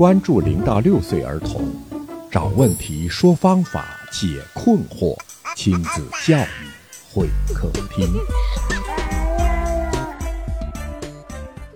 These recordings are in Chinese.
关注零到六岁儿童，找问题，说方法，解困惑，亲子教育会客厅。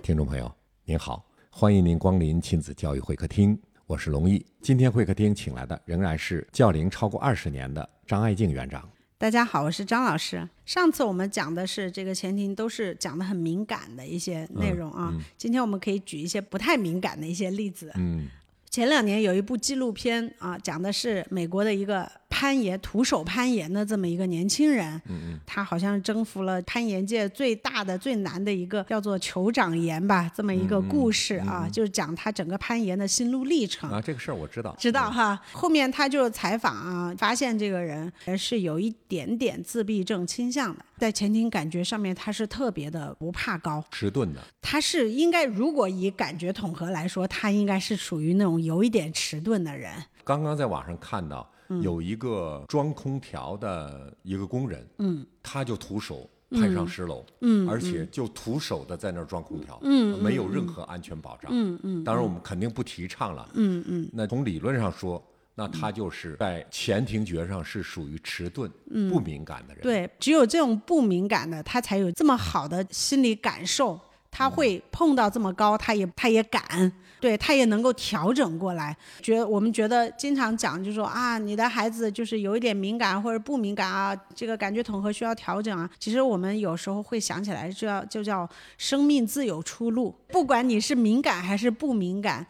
听众朋友，您好，欢迎您光临亲子教育会客厅，我是龙毅。今天会客厅请来的仍然是教龄超过二十年的张爱静园长。大家好，我是张老师。上次我们讲的是这个前庭，都是讲的很敏感的一些内容啊。今天我们可以举一些不太敏感的一些例子。嗯，前两年有一部纪录片啊，讲的是美国的一个。攀岩徒手攀岩的这么一个年轻人嗯，他好像征服了攀岩界最大的、最难的一个叫做酋长岩吧，这么一个故事啊，就是讲他整个攀岩的心路历程啊。这个事儿我知道，知道哈。后面他就采访啊，发现这个人是有一点点自闭症倾向的，在前庭感觉上面他是特别的不怕高，迟钝的。他是应该如果以感觉统合来说，他应该是属于那种有一点迟钝的人。刚刚在网上看到。有一个装空调的一个工人，嗯，他就徒手攀上十楼，嗯，而且就徒手的在那儿装空调，嗯，没有任何安全保障，嗯嗯。当然我们肯定不提倡了，嗯嗯。那从理论上说，那他就是在前庭觉上是属于迟钝、不敏感的人。对，只有这种不敏感的，他才有这么好的心理感受。他会碰到这么高，他也他也敢，对他也能够调整过来。觉得我们觉得经常讲，就说啊，你的孩子就是有一点敏感或者不敏感啊，这个感觉统合需要调整啊。其实我们有时候会想起来，就要就叫生命自有出路，不管你是敏感还是不敏感。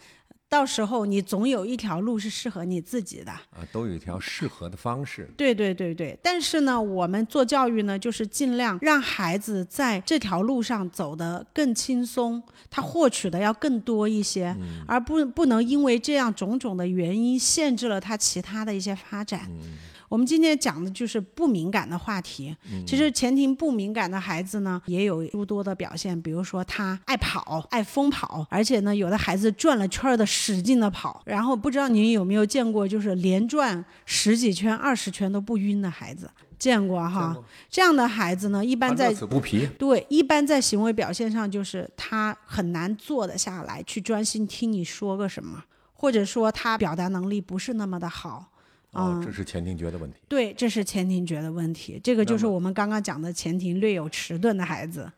到时候你总有一条路是适合你自己的啊，都有一条适合的方式。对对对对，但是呢，我们做教育呢，就是尽量让孩子在这条路上走得更轻松，他获取的要更多一些，而不不能因为这样种种的原因限制了他其他的一些发展。我们今天讲的就是不敏感的话题。其实前庭不敏感的孩子呢，也有诸多的表现，比如说他爱跑、爱疯跑，而且呢，有的孩子转了圈的使劲的跑，然后不知道您有没有见过，就是连转十几圈、二十圈都不晕的孩子，见过哈？这样的孩子呢，一般在不疲。对，一般在行为表现上，就是他很难坐得下来去专心听你说个什么，或者说他表达能力不是那么的好。哦，这是前庭觉的问题。对，这是前庭觉的问题。这个就是我们刚刚讲的前庭略有迟钝的孩子。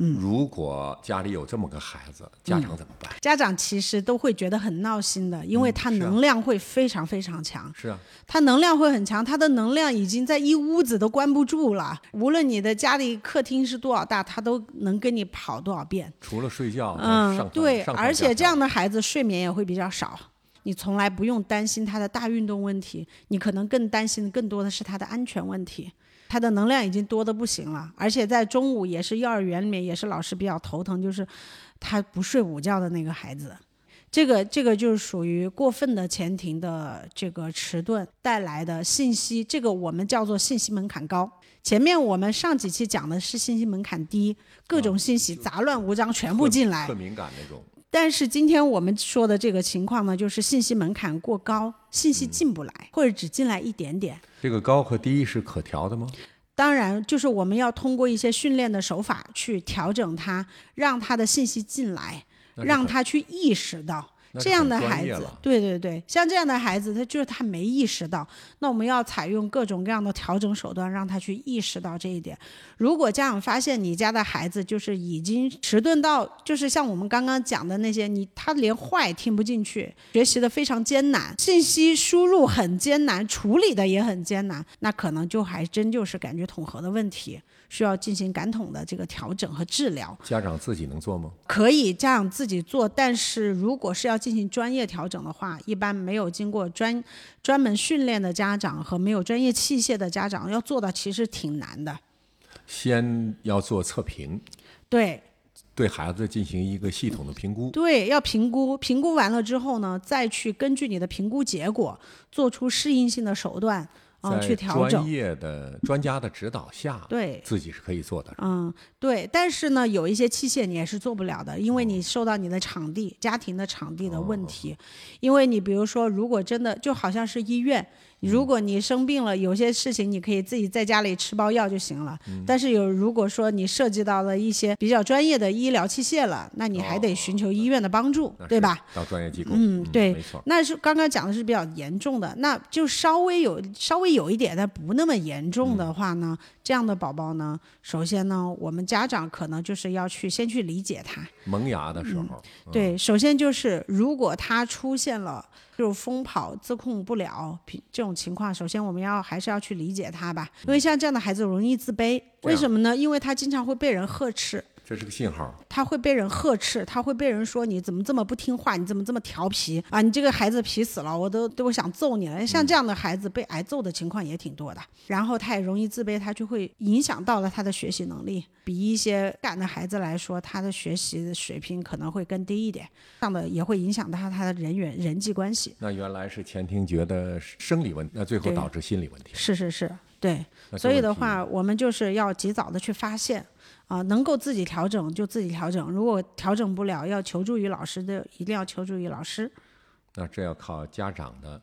嗯，如果家里有这么个孩子，家长怎么办？家长其实都会觉得很闹心的，因为他能量会非常非常强。是啊，他能量会很强，他的能量已经在一屋子都关不住了。无论你的家里客厅是多少大，他都能跟你跑多少遍。除了睡觉，嗯，对，而且这样的孩子睡眠也会比较少。你从来不用担心他的大运动问题，你可能更担心的更多的是他的安全问题。他的能量已经多的不行了，而且在中午也是幼儿园里面也是老师比较头疼，就是他不睡午觉的那个孩子。这个这个就是属于过分的前庭的这个迟钝带来的信息，这个我们叫做信息门槛高。前面我们上几期讲的是信息门槛低，各种信息杂乱无章全部进来，特敏感那种。但是今天我们说的这个情况呢，就是信息门槛过高，信息进不来，或者只进来一点点。这个高和低是可调的吗？当然，就是我们要通过一些训练的手法去调整它，让它的信息进来，让它去意识到。这样的孩子，对对对，像这样的孩子，他就是他没意识到。那我们要采用各种各样的调整手段，让他去意识到这一点。如果家长发现你家的孩子就是已经迟钝到，就是像我们刚刚讲的那些，你他连话也听不进去，学习的非常艰难，信息输入很艰难，处理的也很艰难，那可能就还真就是感觉统合的问题。需要进行感统的这个调整和治疗。家长自己能做吗？可以，家长自己做。但是如果是要进行专业调整的话，一般没有经过专专门训练的家长和没有专业器械的家长要做到，其实挺难的。先要做测评，对，对孩子进行一个系统的评估。对，要评估，评估完了之后呢，再去根据你的评估结果做出适应性的手段。去调整。专业的专家的指导下，对，自己是可以做的。嗯，对。但是呢，有一些器械你也是做不了的，因为你受到你的场地、家庭的场地的问题。因为你比如说，如果真的就好像是医院，如果你生病了，有些事情你可以自己在家里吃包药就行了。但是有如果说你涉及到了一些比较专业的医疗器械了，那你还得寻求医院的帮助，对吧？到专业机构。嗯，对，没错。那是刚刚讲的是比较严重的，那就稍微有稍微有一点，但不那么严重的话呢，这样的宝宝呢，首先呢，我们家长可能就是要去先去理解他。萌芽的时候。对，首先就是如果他出现了。就是疯跑自控不了这种情况，首先我们要还是要去理解他吧，因为像这样的孩子容易自卑，为什么呢？因为他经常会被人呵斥。这是个信号，他会被人呵斥，他会被人说你怎么这么不听话，你怎么这么调皮啊？你这个孩子皮死了，我都都想揍你了。像这样的孩子被挨揍的情况也挺多的，然后他也容易自卑，他就会影响到了他的学习能力，比一些干的孩子来说，他的学习的水平可能会更低一点，这样的也会影响到他的人缘人际关系。那原来是前庭觉的生理问题，那最后导致心理问题。是是是，对，所以的话，我们就是要及早的去发现。啊，能够自己调整就自己调整，如果调整不了，要求助于老师的，一定要求助于老师。那这要靠家长的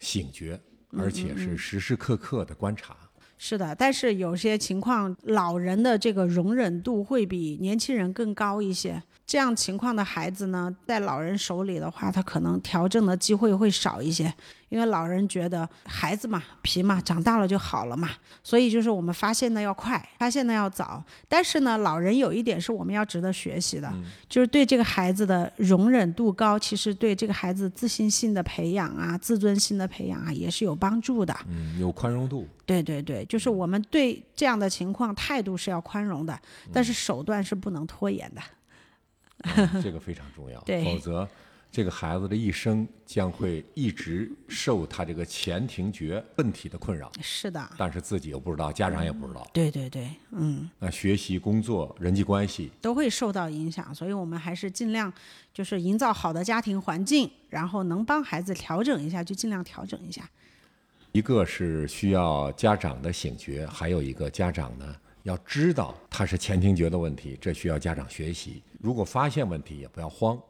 醒觉，而且是时时刻刻的观察。是的，但是有些情况，老人的这个容忍度会比年轻人更高一些。这样情况的孩子呢，在老人手里的话，他可能调整的机会会少一些。因为老人觉得孩子嘛皮嘛长大了就好了嘛，所以就是我们发现的要快，发现的要早。但是呢，老人有一点是我们要值得学习的，就是对这个孩子的容忍度高，其实对这个孩子自信心的培养啊、自尊心的培养啊也是有帮助的。嗯，有宽容度。对对对，就是我们对这样的情况态度是要宽容的，但是手段是不能拖延的。这个非常重要，否则。这个孩子的一生将会一直受他这个前庭觉问题的困扰。是的，但是自己又不知道，家长也不知道。对对对，嗯。那学习、工作、人际关系都会受到影响，所以我们还是尽量就是营造好的家庭环境，然后能帮孩子调整一下就尽量调整一下。一个是需要家长的醒觉，还有一个家长呢要知道他是前庭觉的问题，这需要家长学习。如果发现问题，也不要慌。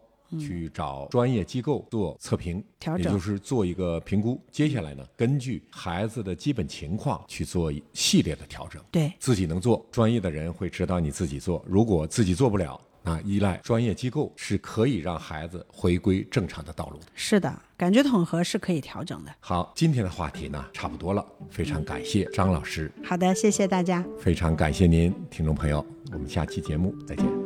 去找专业机构做测评，也就是做一个评估。接下来呢，根据孩子的基本情况去做一系列的调整。对，自己能做，专业的人会指导你自己做。如果自己做不了，那依赖专业机构是可以让孩子回归正常的道路的。是的，感觉统合是可以调整的。好，今天的话题呢，差不多了，非常感谢张老师。好的，谢谢大家。非常感谢您，听众朋友，我们下期节目再见。